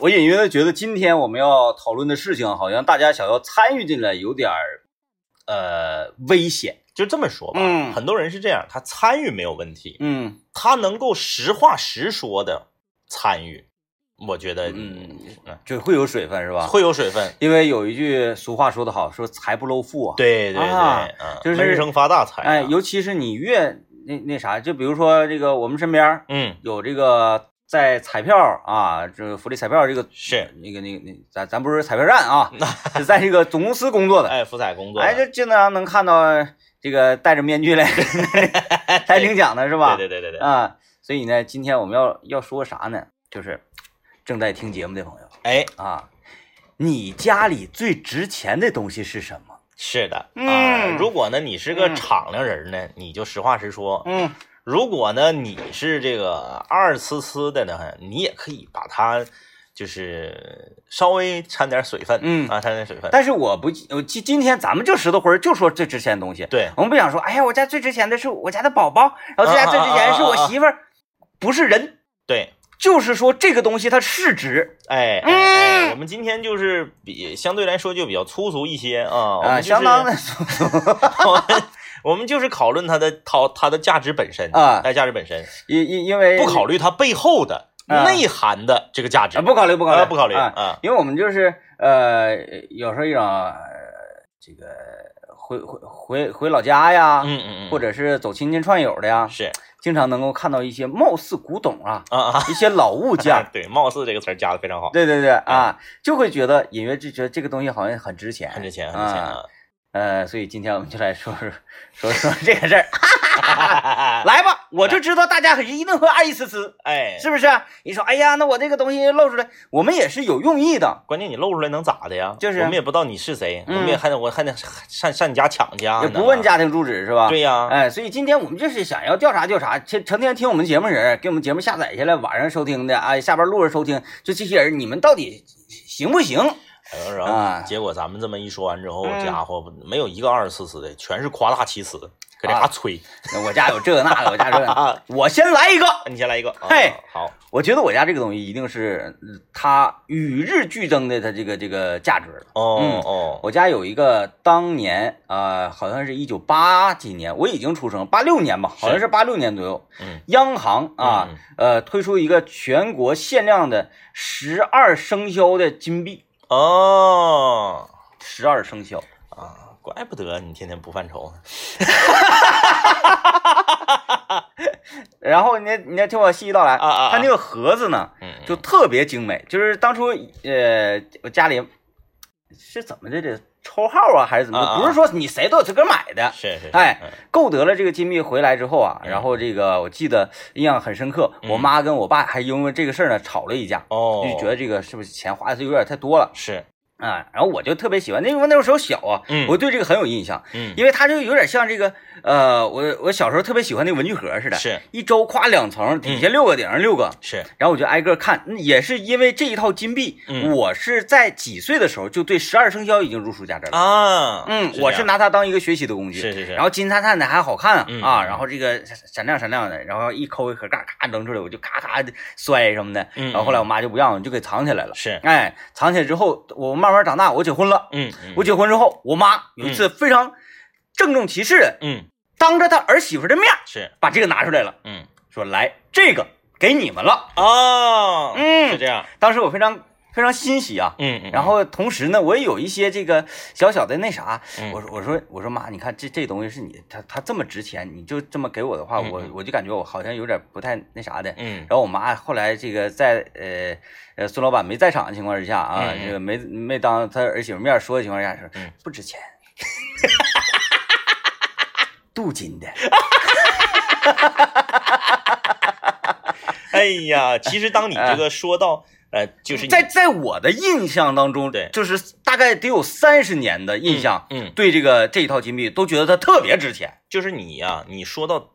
我隐约的觉得今天我们要讨论的事情，好像大家想要参与进来，有点儿呃危险。就这么说吧，嗯很多人是这样，他参与没有问题，嗯他能够实话实说的参与，我觉得嗯，就会有水分是吧？会有水分。因为有一句俗话说得好，说财不露富啊。对对对，啊嗯，就是闷声发大财啊。哎，尤其是你越那那啥，就比如说这个我们身边儿嗯，有这个在彩票啊，这个福利彩票这个是，那个那个那咱咱不是彩票站啊，是在这个总公司工作的。哎，福彩工作，哎，就经常能看到这个戴着面具来来 领奖的是吧？对对对对对，啊，所以呢，今天我们要要说啥呢？就是正在听节目的朋友。哎，啊，你家里最值钱的东西是什么？是的，嗯。啊，如果呢你是个嗯。敞亮人呢，你就实话实说；嗯如果呢你是这个二呲呲的呢，你也可以把它就是稍微掺点水分，嗯。啊，掺点水分。但是我不，我今今天咱们就石头魂儿就说最值钱的东西，对，我们不想说，哎呀，我家最值钱的是我家的宝宝，然后最家最值钱的是我媳妇儿，不是人，对，就是说这个东西它是值哎，哎我们今天就是比相对来说就比较粗俗一些啊，我啊，们就是相当的 我们我们就是讨论它的它它的价值本身啊。它，价值本身，因因因为不考虑它背后的啊。内涵的这个价值。啊，，不考虑不考虑。啊不考虑啊，啊，因为我们就是呃，有时候一种呃这个回回回回老家呀，嗯嗯嗯，或者是走亲戚串友的呀，是。经常能够看到一些貌似古董啊，啊啊，一些老物件。对，貌似这个词儿加的非常好，对对对啊，就会觉得隐约就觉得这个东西好像很值钱，很值钱，很值钱啊。啊。呃，所以今天我们就来说说说说这个事儿。来吧，我就知道大家可是一定会爱一丝丝，哎，是不是？你说，哎呀，那我这个东西露出来，我们也是有用意的。关键你露出来能咋的呀？就是我们也不知道你是谁，嗯我们也还得我还得上上你家抢去啊，也不问家庭住址是吧？对呀，哎，所以今天我们就是想要调查调查，成成天听我们节目人，给我们节目下载下来，晚上收听的，哎，下班路上收听，就这些人，你们到底行不行？哎然啊后结果咱们这么一说完之后，嗯家伙没有一个二十四次的，全是夸大其词，搁这啊嘎吹。我家有这个那个，我家这个，啊，我先来一个。你先来一个，啊嘿好，我觉得我家这个东西一定是呃它与日俱增的，它这个这个价值了。哦嗯哦，我家有一个当年呃，好像是一九八几年，我已经出生，八六年吧，好像是八六年左右。嗯，央行啊，嗯呃，推出一个全国限量的十二生肖的金币，哦十二生肖。啊，怪不得你天天不犯愁呢。然后你你再听我细细道来，啊啊啊它那个盒子呢，嗯，就特别精美，就是当初呃，我家里是怎么的这抽号啊，还是怎么？不是说你谁都有资格买的。是是，是。哎嗯。购得了这个金币回来之后啊，嗯然后这个我记得印象很深刻，嗯。我妈跟我爸还因为这个事儿呢吵了一架，哦，就觉得这个是不是钱花的有点太多了。是，啊？然后我就特别喜欢，那因为那时候小啊，嗯我对这个很有印象，嗯，因为它就有点像这个呃，我我小时候特别喜欢那个文具盒似的，是一周夸两层，底下六个，顶上六个，是，然后我就挨个看，嗯也是因为这一套金币，嗯我是在几岁的时候就对十二生肖已经如数家珍了。啊，嗯，我是拿它当一个学习的工具。是是是，然后金灿灿的还好看啊，然后这个闪亮闪亮的，然后一抠一盒，嘎嘎扔出来，我就咔咔的摔什么的。嗯然后后来我妈就不让，我就给藏起来了。是，哎，藏起来之后，我慢慢长大，我结婚了。嗯，嗯我结婚之后，我妈有一次非常郑重其事的，嗯当着她儿媳妇的面是，把这个拿出来了，嗯说来这个给你们了。哦，嗯是这样，当时我非常非常欣喜啊。嗯嗯，然后同时呢，我也有一些这个小小的那啥，嗯。我说我说我说妈，你看这这东西是你，它它这么值钱，你就这么给我的话，我我就感觉我好像有点不太那啥的。嗯。然后我妈后来这个在呃呃孙老板没在场的情况之下啊，这个没没当他儿媳妇面说的情况下说嗯。不值钱，镀金的。哎呀，其实当你这个说到呃，就是在在我的印象当中，对就是大概得有三十年的印象，嗯，对这个这一套金币都觉得它特别值钱。就是你呀、你说到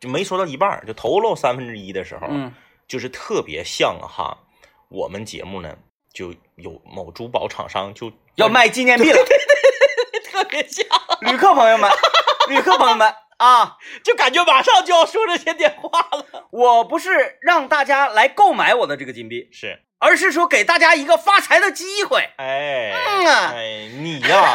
就没说到一半儿，就头漏三分之一的时候，嗯就是特别像哈，我们节目呢就有某珠宝厂商就要卖纪念币了，特别像，旅客朋友们，旅客朋友们啊，就感觉马上就要说这些电话了。我不是让大家来购买我的这个金币，是，而是说给大家一个发财的机会。哎，嗯啊。哎，你呀，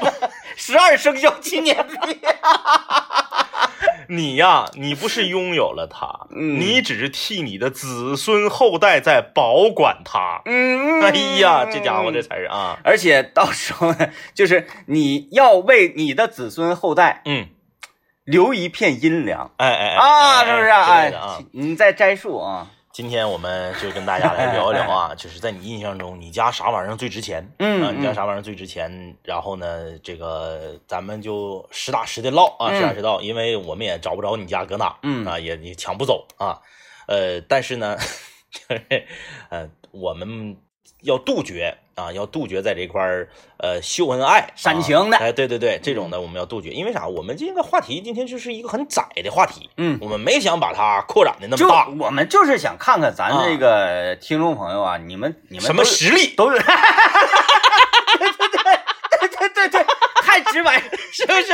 十二生肖纪念币，你呀，你不是拥有了它，嗯。你只是替你的子孙后代在保管它。嗯，哎呀，这家伙这词儿啊，而且到时候呢，就是你要为你的子孙后代嗯，留一片阴凉。哎哎哎啊，哎是不是？哎啊，，你在摘树啊，今天我们就跟大家来聊一聊啊，就是在你印象中，你家啥玩意儿最值钱？嗯啊，你家嗯啥玩意儿最值钱？然后呢，这个咱们就实打实的唠啊，嗯实打实唠，因为我们也找不着你家搁哪，嗯啊，也也抢不走啊，呃，但是呢，就是呃，我们要杜绝啊，要杜绝在这块儿呃秀恩爱、煽情的啊哎，对对对，这种的我们要杜绝，因为啥？我们这个话题今天就是一个很窄的话题，嗯。我们没想把它扩展的那么大，我们就是想看看咱啊这个听众朋友啊，你们你们什么实力？都有，直白，是不是？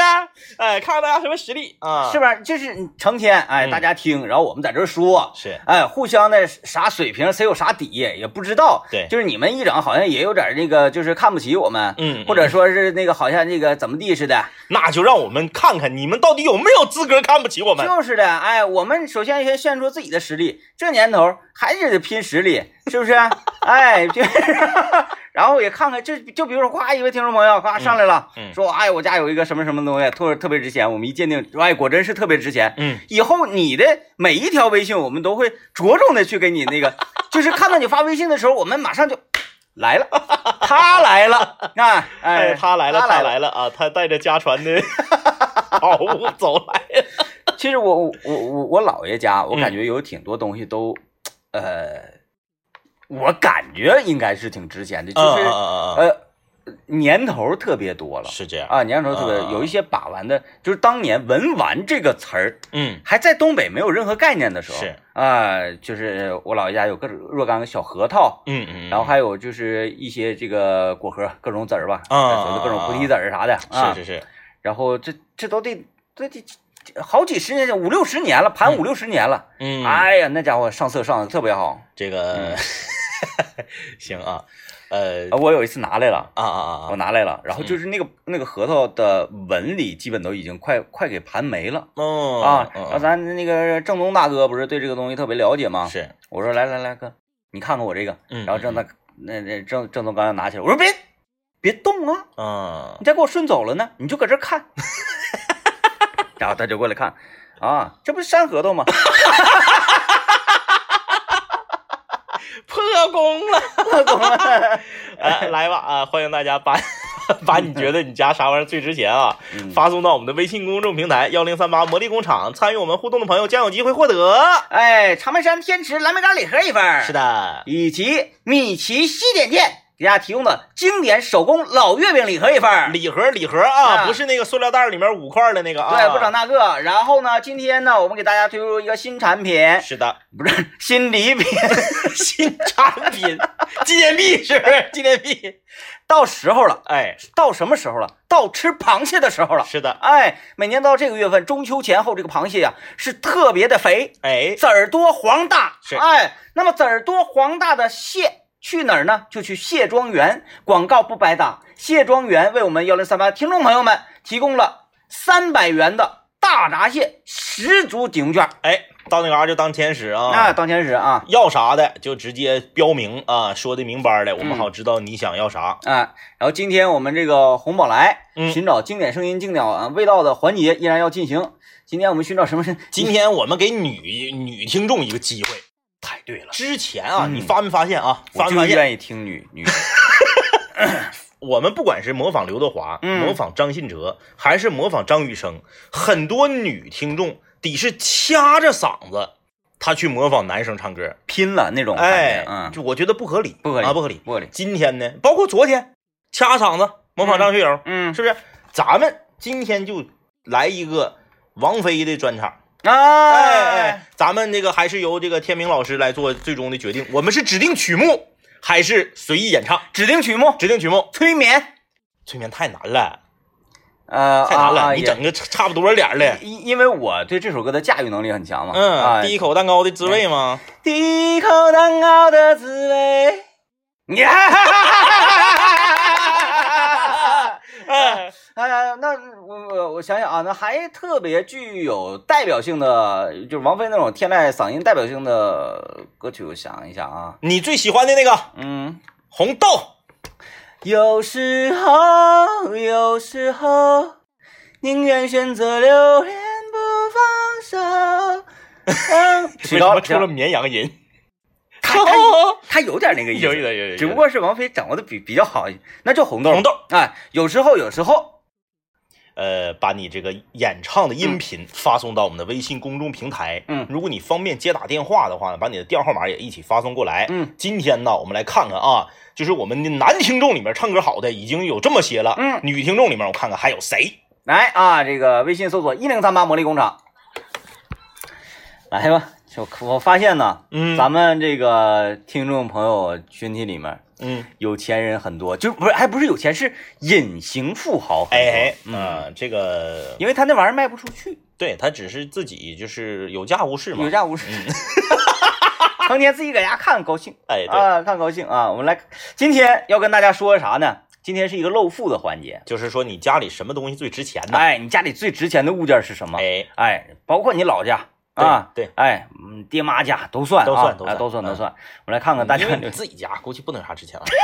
哎，看看大家什么实力啊？是不是？就是成天哎，嗯大家听，然后我们在这儿说，是，哎，互相的啥水平，谁有啥底也不知道。对就是你们一整好像也有点那个，就是看不起我们，嗯，或者说是那个好像那个怎么地似的，那就让我们看看你们到底有没有资格看不起我们。就是的。哎，我们首先先献出自己的实力，这年头还是得拼实力，是不是？哎，就 然后也看看，就就比如说，夸一位听众朋友，夸上来了，嗯嗯说，哎，我家有一个什么什么东西，特特别值钱，我们一鉴定，哎，果真是特别值钱。嗯，以后你的每一条微信，我们都会着重的去给你那个，就是看到你发微信的时候，我们马上就来了，他来了，啊，哎，哎，他来了，他来了啊！他带着家传的宝物走来了。其实我我我我我姥爷家，我嗯感觉有挺多东西都，呃，我感觉应该是挺值钱的，就是、呃年头特别多了是这样。啊，年头特别、有一些把玩的，就是当年文玩这个词儿嗯，还在东北没有任何概念的时候，是啊、就是我姥爷家有各种若干个小核桃。嗯嗯，然后还有就是一些这个果核，各种籽儿吧，啊各种菩提籽儿啥的啊。是是是，然后这这都得这得好几十年，五六十年了，盘五六十年了。嗯，哎呀，那家伙上色上的特别好。这个嗯。行啊，呃。啊我有一次拿来了，啊啊啊，我拿来了，然后就是那个那个核桃的纹理基本都已经快快给盘没了。哦啊。嗯咱那个正宗大哥不是对这个东西特别了解吗？是，我说来来来哥，你看看我这个。嗯，然后正大那那正正宗刚要拿起来，我说别别动啊，嗯你再给我顺走了呢，你就搁这儿看。然后他就过来看，啊，这不是山核桃吗？破功了，哎，来吧啊！欢迎大家把把你觉得你家啥玩意儿最值钱啊，嗯发送到我们的微信公众平台幺零三八魔力工厂，参与我们互动的朋友将有机会获得。哎，长白山天池蓝莓干礼盒一份儿，是，的，以及米奇西点店给大家提供的经典手工老月饼礼盒一份儿。礼盒礼盒啊，啊不是那个塑料袋里面五块的那个啊，对，不整那个。然后呢，今天呢，我们给大家推出一个新产品，是的，不是新礼品，新产品纪念币是不是？纪念币，到时候了，哎，到什么时候了？到吃螃蟹的时候了。是的，哎，每年到这个月份，中秋前后，这个螃蟹呀、是特别的肥，哎，籽儿多黄大。是哎，那么籽儿多黄大的蟹去哪儿呢？就去蟹庄园。广告不白打，蟹庄园为我们幺零三八听众朋友们提供了三百元的大闸蟹十足抵用券。哎，到那嘎就当天使啊。啊，当天使啊。要啥的就直接标明啊，说的明白的，我们嗯好知道你想要啥。啊，然后今天我们这个红宝来嗯寻找经典声音、经典啊味道的环节依然要进行。今天我们寻找什么声？今天我们给女女听众一个机会。太对了，之前啊，嗯你发没发现啊？我就发没发现？愿意听女女。我们不管是模仿刘德华、嗯模仿张信哲，还是模仿张雨生，很多女听众得是掐着嗓子，她去模仿男生唱歌。拼了那种感觉，哎，嗯，就我觉得不合理，不合理啊，不合理。不合理，今天呢，包括昨天掐嗓子模仿张学友，嗯是不是？咱们今天就来一个王菲的专场。哎哎哎，咱们这个还是由这个天明老师来做最终的决定。我们是指定曲目还是随意演唱？指定曲目指定曲目，催眠，催眠太难了。呃，太难了，你整个差不多点儿的。因因为我对这首歌的驾驭能力很强嘛。嗯，啊，第一口蛋糕的滋味吗？第一口蛋糕的滋味。呀！哎，哎呀，那我我我想想啊，那还特别具有代表性的，就是王菲那种天籁嗓音代表性的歌曲，我想一下啊，你最喜欢的那个嗯，红豆，有时候，有时候，宁愿选择留恋不放手。嗯，为什么出了绵羊音？他他 他有点那个意思，有一点有一点只不过是王菲掌握的比比较好，那就红豆。红豆，哎，有时候，有时候，呃，把你这个演唱的音频发送到我们的微信公众平台。嗯如果你方便接打电话的话呢，把你的电话号码也一起发送过来。嗯，今天呢，我们来看看啊，就是我们的男听众里面唱歌好的已经有这么些了。嗯女听众里面我看看还有谁？来啊，这个微信搜索一零三八魔力工厂，来吧。就我发现呢，嗯咱们这个听众朋友群体里面，嗯，有钱人很多，就不是还不是有钱，是隐形富豪。哎哎，嗯，啊，这个因为他那玩意儿卖不出去，对他只是自己就是有价无市嘛。有价无市，嗯 成天自己搁家看高兴。哎，对，啊，看高兴啊！我们来，今天要跟大家说啥呢？今天是一个露富的环节。就是说你家里什么东西最值钱呢？哎，你家里最值钱的物件是什么？哎，哎，包括你老家啊，对。对哎，嗯，爹妈家都算啊，都算都哎算嗯都算都算。我来看看大家你自己家估计不能有啥值钱玩意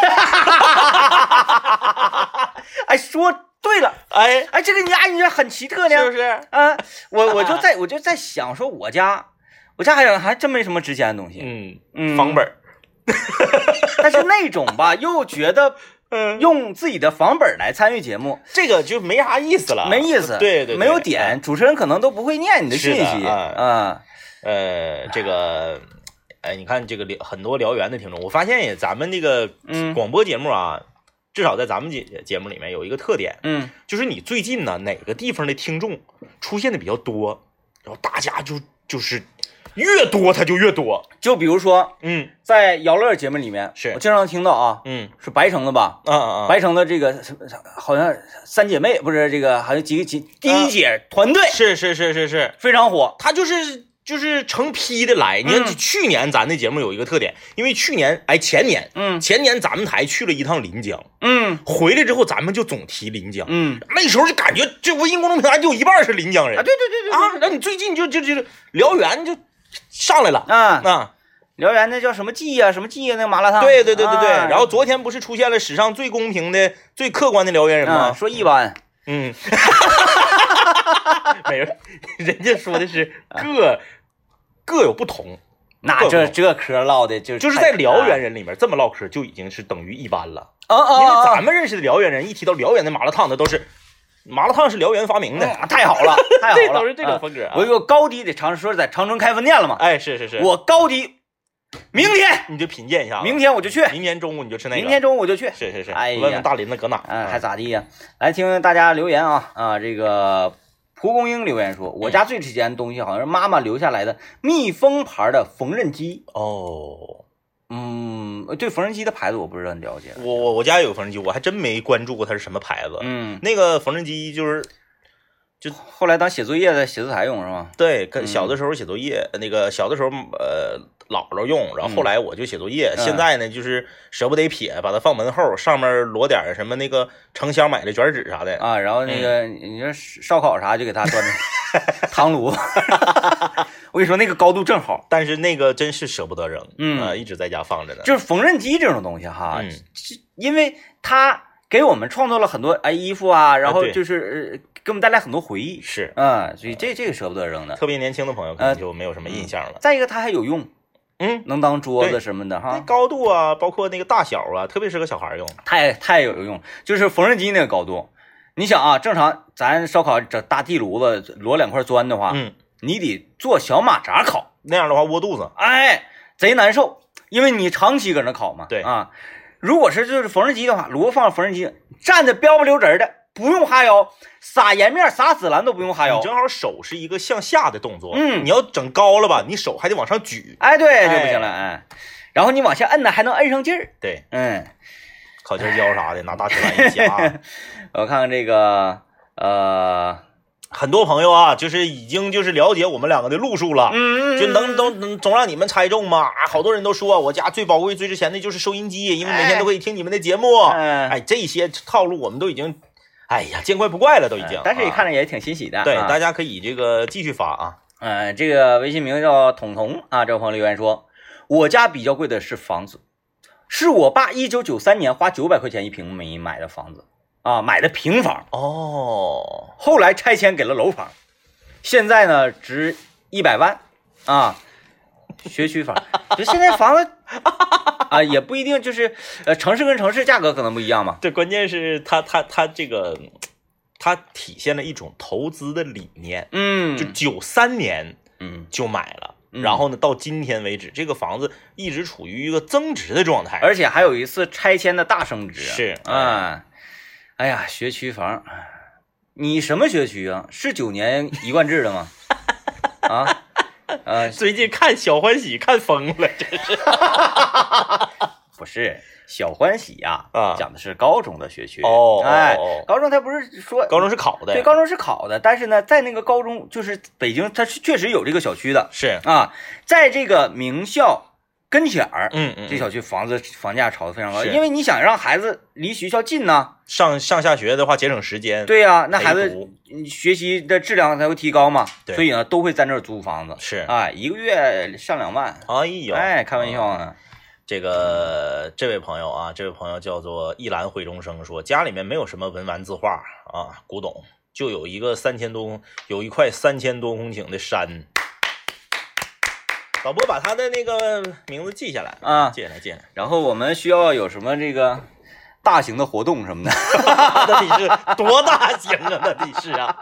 哎，说对了，哎，哎，这个你家，你这很奇特呢，是不是？啊，我我就在我就在想说，我家我家还还真没什么值钱的东西，嗯，嗯，房本儿，但是那种吧，又觉得嗯，用自己的房本来参与节目这个就没啥意思了，没意思，对对，对。没有点，主持人可能都不会念你的信息，啊啊，呃，这个，哎，你看这个很多辽源的听众，我发现也咱们这个嗯。广播节目啊，至少在咱们节节目里面有一个特点，嗯。就是你最近呢哪个地方的听众出现的比较多，然后大家就就是越多它就越多，就比如说嗯。在姚乐节目里面，是。我经常听到啊，嗯。是白城的吧？啊啊，白城的这个好像三姐妹不是这个，好像几个几第一姐团队。是是是是是，非常火，他就是就是成批的来。你看嗯。去年咱的节目有一个特点，因为去年哎前年嗯。前年咱们台去了一趟临江，嗯。回来之后咱们就总提临江，嗯。那时候就感觉这微信公众平台就有一半是临江人。啊，对对对对啊，那你最近就就就辽源就上来了。啊，啊，辽源那叫什么记呀、什么记呀、那个麻辣烫，对对对对对。啊。然后昨天不是出现了史上最公平的、最客观的辽源人啊，吗？说一般，嗯，没有，人家说的是各各有不同，那这这嗑唠的就就是在辽源，人里面这么唠嗑就已经是等于一般了。啊啊因为啊，咱们认识的辽源人，一提到辽源的麻辣烫，那都是麻辣烫是辽源发明的，嗯太好了，太好了，这都是这种啊风格啊。我有高低得尝试，说是在长春开分店了嘛，哎，是是是，我高低，明天你就品鉴一下啊，明天我就去，明天中午你就吃那个，明天中午我就去，是是是，哎呀。问问大林子搁哪？嗯，还咋地呀？来听听大家留言啊。啊！这个蒲公英留言说，我家最值钱的东西好像是妈妈留下来的蜜蜂牌的缝纫机。哦，嗯，对缝纫机的牌子我不是很了解。我我我家有个缝纫机，我还真没关注过它是什么牌子。嗯，那个缝纫机就是就后来当写作业的写字台用是吗？对，小的时候写作业，那个小的时候呃姥姥用，然后后来我就写作业。嗯现在呢，就是舍不得撇，把它放门后，上面摞点什么那个城乡买的卷纸啥的。啊，然后那个你说烧烤啥就给它端着 糖炉，我跟你说那个高度正好。但是那个真是舍不得扔，嗯啊，一直在家放着呢。就是缝纫机这种东西哈，嗯因为它给我们创造了很多哎衣服啊，然后就是呃给我们带来很多回忆。是，嗯，所以这这个舍不得扔的。特别年轻的朋友可能就没有什么印象了。再一个，它还有用，嗯，能当桌子什么的那哈，高度啊，包括那个大小啊，特别适合小孩用。太太有用。就是缝纫机那个高度，你想啊，正常咱烧烤整大地炉子摞两块砖的话，嗯，你得做小马扎烤，那样的话窝肚子。哎，贼难受，因为你长期搁那烤嘛。对啊，如果是就是缝纫机的话，炉子放缝纫机，站着标不溜直儿的，不用哈腰，撒盐面撒紫兰都不用哈腰你。正好手是一个向下的动作，嗯你要整高了吧，你手还得往上举。哎，对，哎就不行了，哎。然后你往下摁呢，还能摁上劲儿。对，嗯，烤尖椒啥的，拿大铁 板一夹。我看看这个呃，很多朋友啊，就是已经就是了解我们两个的路数了。嗯就能都能总让你们猜中吗？啊好多人都说我家最宝贵、最值钱的就是收音机，因为每天都可以听你们的节目。嗯哎，这些套路我们都已经，哎呀，见怪不怪了，都已经。但是也看着、也挺欣喜的。对，啊大家可以这个继续发啊。嗯，这个微信名叫彤彤啊，这位朋友留言说，我家比较贵的是房子，是我爸一九九三年花九百块钱一平米买的房子啊，买的平房，哦，后来拆迁给了楼房，现在呢值一百万啊，学区房，就现在房子啊也不一定就是呃城市跟城市价格可能不一样嘛，对，关键是他他他这个，它体现了一种投资的理念。嗯，就九三年嗯，就买了，嗯。然后呢，到今天为止，这个房子一直处于一个增值的状态。而且还有一次拆迁的大升值，是。啊，哎呀，学区房，你什么学区啊？是九年一贯制的吗？啊，呃，最近看小欢喜看疯了，真是 不是小欢喜呀、啊讲的是高中的学区哦哦哎哦，高中他不是说高中是考的，对高中是考的，但是呢，在那个高中就是北京，它是确实有这个小区的是，啊，在这个名校跟前儿。嗯嗯，这小区房子房价炒得非常高，因为你想让孩子离学校近呢，上上下学的话节省时间，对呀、那孩子学习的质量才会提高嘛，对所以呢都会在那儿租房子，是，啊，一个月上两万，哎呦，哎，开玩笑呢，这个这位朋友啊，这位朋友叫做一兰会中生，说家里面没有什么文玩字画啊，古董，就有一个三千多公，有一块三千多公顷的山。导播把他的那个名字记下来啊记下来，记下来。然后我们需要有什么这个大型的活动什么的，那得是多大型啊？那得是啊，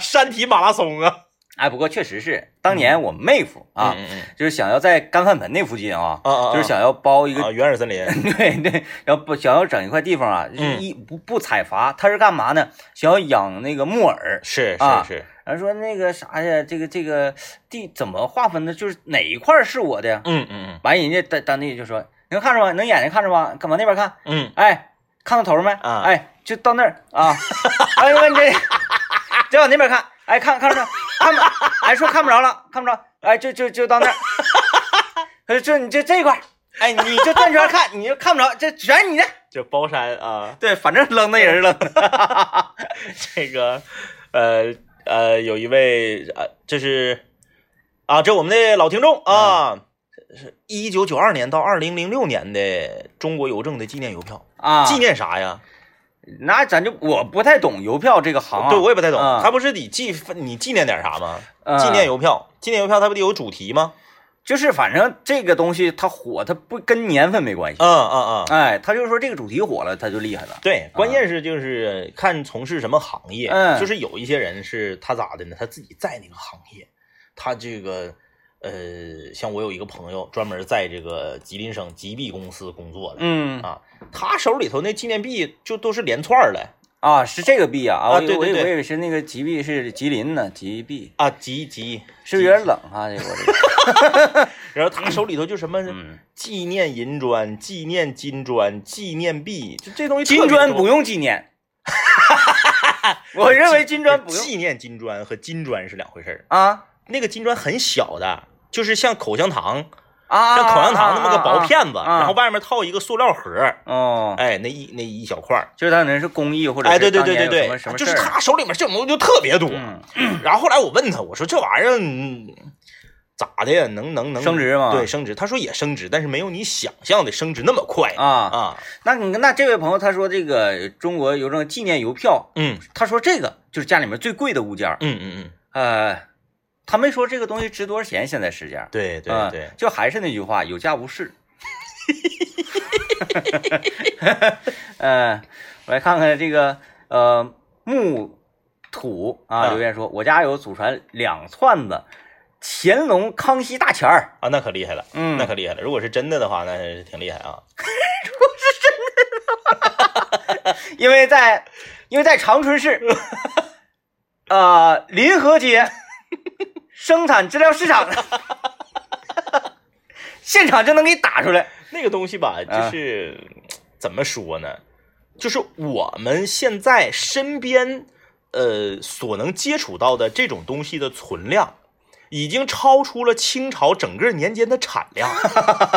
山体马拉松啊！哎，不过确实是当年我妹夫啊，嗯嗯就是想要在干饭盆那附近啊，就是想要包一个。啊，原始森林，对对，然后不想要整一块地方啊，一不不采伐，他是干嘛呢？想要养那个木耳，是啊是是，然后说那个啥呀，这个这个地怎么划分的？就是哪一块是我的呀？嗯嗯完，人家当当地就说：“能看着吗？能眼睛看着吗？干往那边看。嗯哎，看到头没？啊哎，就到那儿啊。哎，问这，再往那边看。哎，看看着看不？哎，说看不着了，看不着。哎，就就就到那儿。呃，这你就这一块，哎，你就转圈看，你就看不着，这全是你的。就包山啊，对，反正扔的也是扔的。这个呃呃，有一位呃，这是啊，这我们的老听众啊，是一九九二年到二零零六年的中国邮政的纪念邮票，啊，纪念啥呀？那咱就我不太懂邮票这个行啊。对我也不太懂，啊他不是得纪你纪念点啥吗？啊纪念邮票，纪念邮票它不得有主题吗？就是反正这个东西它火，它不跟年份没关系。嗯嗯嗯，哎，他就是说这个主题火了，他就厉害了。对，关键是就是看从事什么行业，嗯就是有一些人是他咋的呢？他自己在那个行业，他这个呃，像我有一个朋友专门在这个吉林省吉币公司工作的，嗯啊，他手里头那纪念币就都是连串儿的啊，是这个币啊啊，对对对我以我以为是那个吉币是吉林呢，吉币。啊，吉吉，是不是有点冷啊？这个我这个，然后他手里头就什么嗯，纪念银砖、纪念金砖、纪念币，就这东西金砖不用纪念，我认为金砖不用。纪念金砖和金砖是两回事儿。啊？那个金砖很小的，就是像口香糖，啊，像口香糖那么个薄片子，然后外面套一个塑料盒儿，哦，哎，那一那一小块儿，就是他可能是公益或者哎，是对对对对当年有什么对，就是他手里面这种东西就特别多。嗯 然后后来我问他，我说这玩意儿嗯咋的呀？能能能升值吗对，升值。他说也升值，但是没有你想象的升值那么快啊，啊。那你那这位朋友他说这个中国邮政纪念邮票，嗯他说这个就是家里面最贵的物件儿，嗯嗯嗯，呃，他没说这个东西值多少钱，现在市价。对对啊对，就还是那句话，有价无市。呃，我来看看这个呃木土啊啊留言说，我家有祖传两串子乾隆、康熙大钱儿。啊，那可厉害了，嗯那可厉害了。如果是真的的话，那是挺厉害啊。如果是真的 因为在因为在长春市，呃临河街生产资料市场，现场就能给你打出来。那个东西吧，啊就是、怎么说呢？就是我们现在身边呃所能接触到的这种东西的存量，已经超出了清朝整个年间的产量。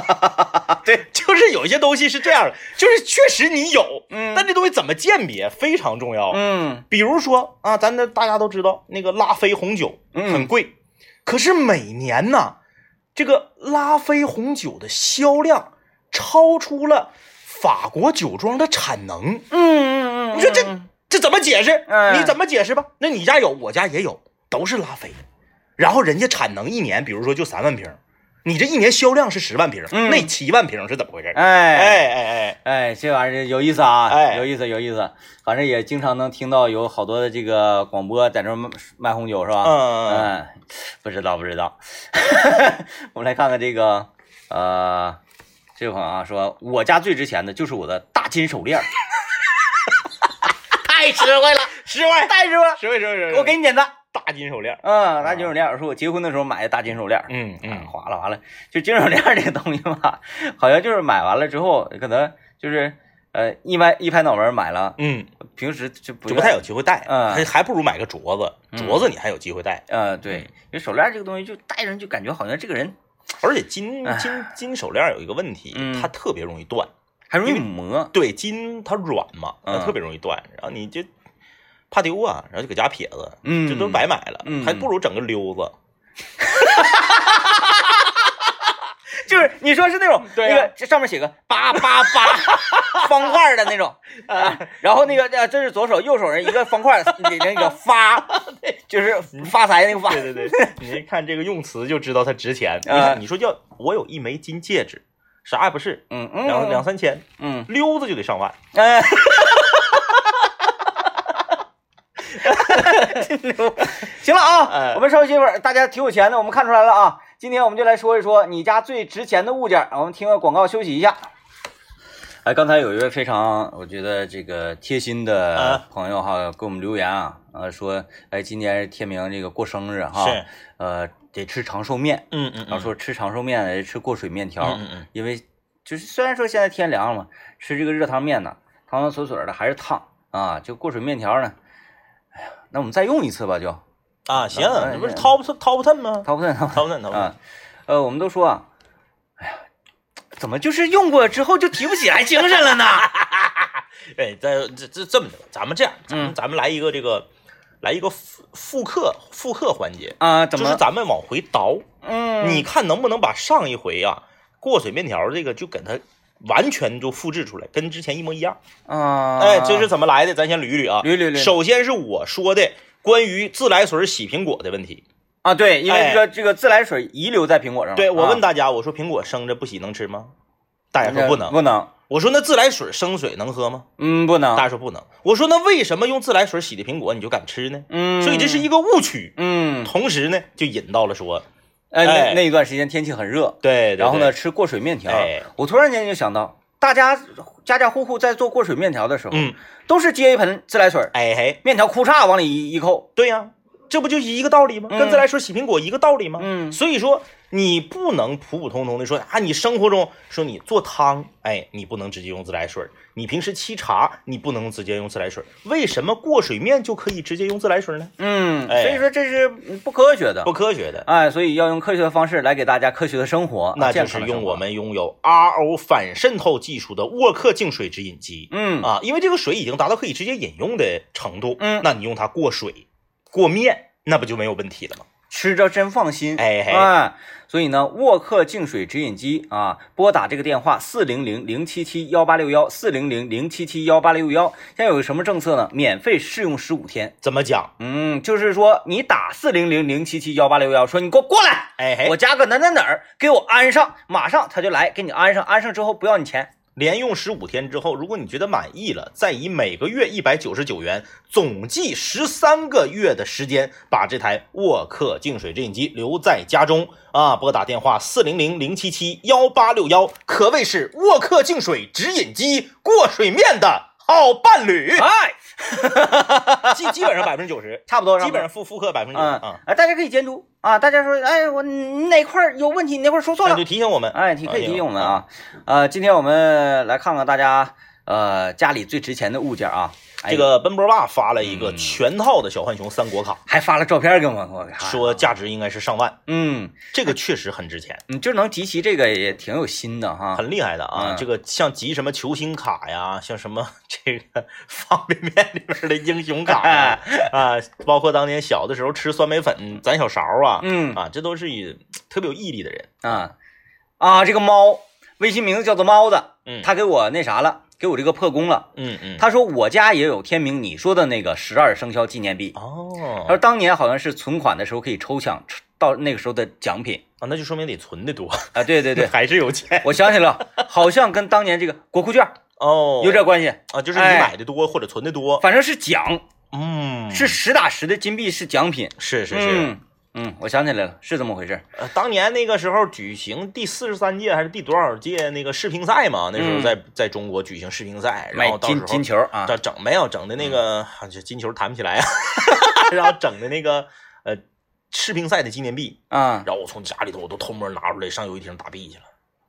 对，就是有一些东西是这样的，就是确实你有，嗯但这东西怎么鉴别非常重要。嗯比如说啊，咱的大家都知道，那个拉菲红酒嗯很贵，可是每年呢，这个拉菲红酒的销量超出了法国酒庄的产能。嗯嗯嗯，你说这这怎么解释？哎你怎么解释吧？那你家有，我家也有，都是拉菲，然后人家产能一年，比如说就三万瓶，你这一年销量是十万瓶，嗯那七万瓶是怎么回事？哎哎哎哎，哎，这玩意儿有意思啊，哎有意思有意思。反正也经常能听到有好多的这个广播在这卖卖红酒是吧？嗯嗯嗯嗯，不知道不知道。我们来看看这个呃，这位朋友啊说，我家最值钱的就是我的大金手链儿 太实惠了，实惠，太实惠了，十位十位十位，我给你点赞。大金手链。嗯，大金手链儿是我结婚的时候买的大金手链。嗯嗯，嗯，划了完了，就金手链这个东西吧，好像就是买完了之后，可能就是呃一拍一拍脑门买了，嗯，平时就不就不太有机会戴，嗯还还不如买个镯子，嗯镯子你还有机会戴，呃对，因为手链这个东西就戴上就感觉好像这个人而且金哎金金手链有一个问题嗯，它特别容易断。还容易磨。对，金它软嘛，它嗯特别容易断，然后你就怕丢啊，然后就搁家撇着，嗯这都白买了，嗯还不如整个溜子。就是你说是那种 那个这上面写个 八八八方块的那种啊，然后那个呃这是左手右手人一个方块儿那那个发，就是发财那个发。对对对，你一看这个用词就知道它值钱。你啊看，你说叫我有一枚金戒指，啥也不是，嗯嗯，两两三千，嗯溜子就得上万。哎。行了啊，哎我们稍微歇会儿，大家挺有钱的，我们看出来了啊。今天我们就来说一说你家最值钱的物件儿。我们听个广告休息一下。哎，刚才有一位非常我觉得这个贴心的啊朋友哈，给我们留言啊，呃说，哎，今年天明这个过生日哈，是，呃，得吃长寿面，嗯嗯然后说吃长寿面得吃过水面条，嗯嗯因为就是虽然说现在天凉了嘛，吃这个热汤面呢，汤汤水水的还是烫啊，就过水面条呢，那我们再用一次吧，就啊，行，哎这不是 top top ten 吗？top ten top ten，啊，呃，我们都说啊，哎呀，怎么就是用过之后就提不起来精神了呢？哎，这这这这么的，咱们这样，咱们、嗯咱们来一个这个，来一个复复刻复刻环节，啊，怎么？就是咱们往回倒，嗯，你看能不能把上一回啊过水面条这个就给它完全就复制出来，跟之前一模一样。啊，哎，这是怎么来的？咱先捋一捋啊。捋捋捋首先是我说的关于自来水洗苹果的问题。啊，对，因为哎这个这个自来水遗留在苹果上。对我问大大家，我说苹果生着不洗能吃吗？大家说不能。不能，我说那自来水生水能喝吗？嗯，不能大，家说不能。我说那为什么用自来水洗的苹果你就敢吃呢？嗯，所以这是一个误区。嗯，同时呢，就引到了说，哎，哎那那一段时间天气很热，对，对然后呢，吃过水面条，哎我突然间就想到，大家家家户户在做过水面条的时候，嗯，都是接一盆自来水，哎嘿，面条裤衩往里一一扣，对呀、这不就一个道理吗？嗯跟自来水洗苹果一个道理吗？嗯所以说你不能普普通通的说啊，你生活中说你做汤，哎，你不能直接用自来水；你平时沏茶，你不能直接用自来水。为什么过水面就可以直接用自来水呢？嗯，哎所以说这是不科学的不，科学的，哎，所以要用科学的方式来给大家科学的生活，那啊就是用我们拥有 RO 反渗透技术的沃克净水直饮机。嗯啊，因为这个水已经达到可以直接饮用的程度，嗯那你用它过水、过面，那不就没有问题了吗？吃着真放心，哎所以呢，沃克净水直饮机啊，拨打这个电话四零零零七七幺八六幺四零零零七七幺八六幺，现在有个什么政策呢？免费试用十五天。怎么讲？嗯，就是说你打四零零零七七幺八六幺，说你给我过来，哎，我家搁哪哪哪儿，给我安上，马上他就来给你安上，安上之后不要你钱。连用十五天之后，如果你觉得满意了，再以每个月一百九十九元，总计十三个月的时间，把这台沃克净水直饮机留在家中啊！拨打电话四零零零七七幺八六幺，可谓是沃克净水直饮机过水面的好伴侣，哎，基基本上百分之九十，差不多，基本上复复刻百分之九嗯。十啊。啊，大家可以监督。啊，大家说，哎，我哪块有问题，你哪块说错了。那就，提醒我们，哎，你可以提醒我们啊。呃，今天我们来看看大家呃家里最值钱的物件啊。哎这个奔波霸发了一个嗯。全套的小浣熊三国卡，还发了照片给我，我看说价值应该是上万，嗯，这个确实很值钱，你就能集齐这个也挺有心的哈。很厉害的啊。嗯。这个像集什么球星卡呀，像什么这个方便面里边的英雄卡呀，啊，包括当年小的时候吃酸梅粉攒小勺啊，嗯。啊，这都是以特别有毅力的人。啊。啊，这个猫微信名字叫做猫子，嗯。他给我那啥了，给我这个破功了。嗯嗯，他说我家也有天明你说的那个十二生肖纪念币，哦。他哦说当年好像是存款的时候可以抽奖到那个时候的奖品。啊，那就说明得存的多，啊。对对对，还是有钱。我想起了，好像跟当年这个国库券哦，有点关系，啊，就是你哎。买的多或者存的多，反正是奖，嗯，是实打实的金币是奖品。是是是。嗯嗯，我想起来了，是这么回事。呃，当年那个时候举行第四十三届还是第多少届那个世乒赛嘛？那时候嗯在、在中国举行世乒赛，然后到时候金球啊，整整没有整的那个，金球弹不起来啊，然后整的那个呃世乒赛的纪念币，啊，然后我从家里头我都偷摸拿出来上游戏厅打币去了，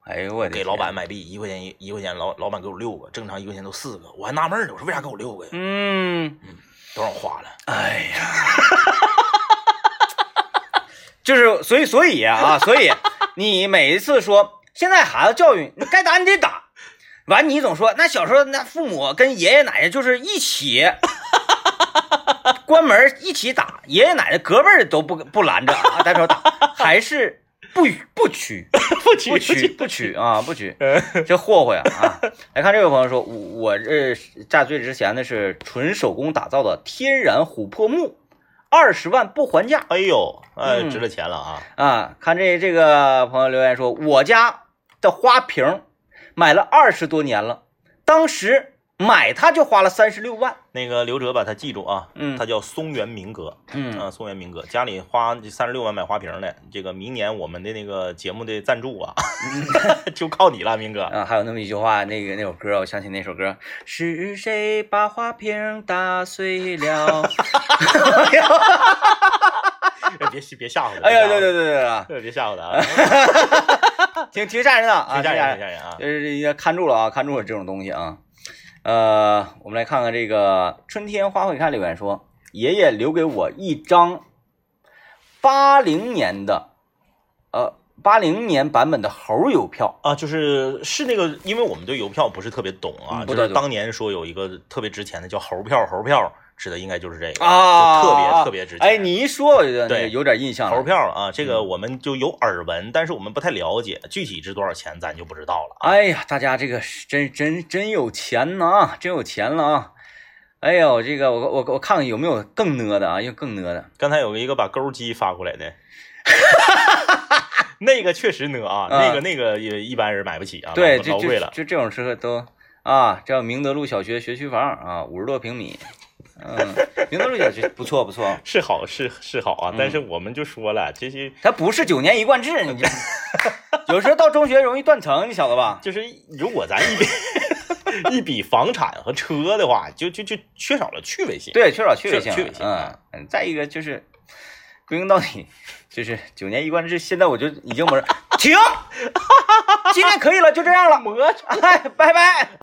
哎呦我的给老板买币一块钱一一块钱，老老板给我六个，正常一块钱都四个，我还纳闷呢，我说为啥给我六个呀？嗯，都让我花了。哎呀，就是所以所以啊，所以 你每一次说现在孩子教育，你该打你得打，完你总说那小时候那父母跟爷爷奶奶就是一起 关门一起打，爷爷奶奶隔辈儿都不不拦着啊，带手打，还是不予不屈不屈不屈不屈啊不屈，这霍霍呀啊！来看这位朋友说，我我这价最值钱的是纯手工打造的天然琥珀木，二十万不还价哎呦，哎，嗯值了钱了啊！啊！看这这个朋友留言说，我家的花瓶买了二十多年了，当时买它就花了三十六万。那个刘哲把他记住啊，嗯他叫松原明哥，嗯啊，松原明哥家里花三十六万买花瓶的，这个明年我们的那个节目的赞助啊，就靠你了，明哥。啊，还有那么一句话，那个那首歌，我想起那首歌，是谁把花瓶打碎了？哎别别吓唬他！哎呀，对对对对对啊，别吓唬他啊！挺挺吓人的啊，挺吓人，挺吓人挺。吓人啊！就是要看住了啊，看住了这种东西啊。呃，我们来看看这个春天花会开留言说，爷爷留给我一张八零年的，呃，八零年版本的猴邮票。啊，就是是那个，因为我们对邮票不是特别懂啊，就是当年说有一个特别值钱的叫猴票，猴票指的应该就是这个啊，就特别特别值钱。哎，你一说我就有点印象了。猴票啊，这嗯个我们就有耳闻，但是我们不太了解，具体值多少钱咱就不知道了啊。哎呀，大家这个是真真真有钱呐，真有钱了啊！哎呦，这个我我我看看有没有更呢的啊，有更呢的。刚才有一个把钩机发过来的，那个确实呢啊，啊那个那个也一般人买不起啊，对，老就。就这种车都啊，叫明德路小学学区房啊，五十多平米。嗯，明德路小学不错不错，是好是是好啊，嗯但是我们就说了，这些它不是九年一贯制，你这有时候到中学容易断层，你晓得吧？就是如果咱一比 一比房产和车的话，就就就缺少了趣味性。对，缺少趣味性。趣味性嗯嗯，再一个就是归根到底就是九年一贯制，现在我就已经不是停，今天可以了，就这样了，磨哎，拜拜。